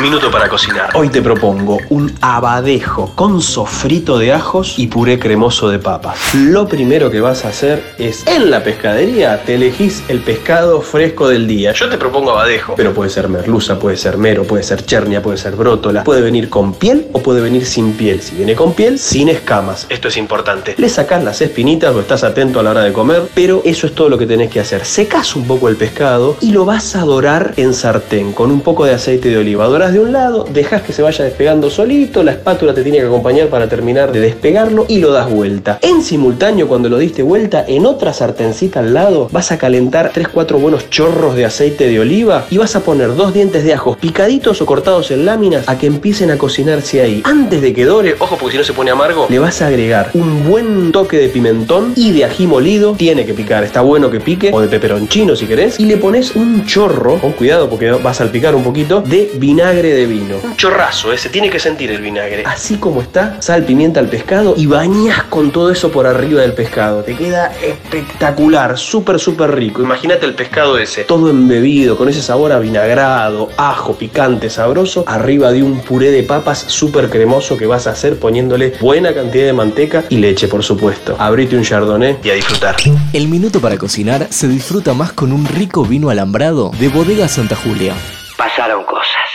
Minuto para cocinar. Hoy te propongo un abadejo con sofrito de ajos y puré cremoso de papas. Lo primero que vas a hacer es, en la pescadería, te elegís el pescado fresco del día. Yo te propongo abadejo, pero puede ser merluza, puede ser mero, puede ser chernia, puede ser brótola, puede venir con piel o puede venir sin piel. Si viene con piel, sin escamas. Esto es importante. Le sacás las espinitas o estás atento a la hora de comer, pero eso es todo lo que tenés que hacer. Secás un poco el pescado y lo vas a dorar en sartén con un poco de aceite de oliva. Dorás de un lado, dejas que se vaya despegando solito, la espátula te tiene que acompañar para terminar de despegarlo y lo das vuelta. En simultáneo, cuando lo diste vuelta, en otra sartencita al lado, vas a calentar 3-4 buenos chorros de aceite de oliva y vas a poner dos dientes de ajos picaditos o cortados en láminas a que empiecen a cocinarse ahí. Antes de que dore, ojo porque si no se pone amargo, le vas a agregar un buen toque de pimentón y de ají molido. Tiene que picar, está bueno que pique, o de peperoncino si querés. Y le pones un chorro, con cuidado porque va a salpicar un poquito, de vinagre de vino. Un chorrazo, ese tiene que sentir el vinagre. Así como está, sal, pimienta al pescado y bañas con todo eso por arriba del pescado. Te queda espectacular, súper, súper rico. Imagínate el pescado ese, todo embebido, con ese sabor a vinagrado, ajo, picante, sabroso, arriba de un puré de papas súper cremoso que vas a hacer poniéndole buena cantidad de manteca y leche, por supuesto. Abrite un chardonnay y a disfrutar. El minuto para cocinar se disfruta más con un rico vino alambrado de Bodega Santa Julia. Pasaron cosas.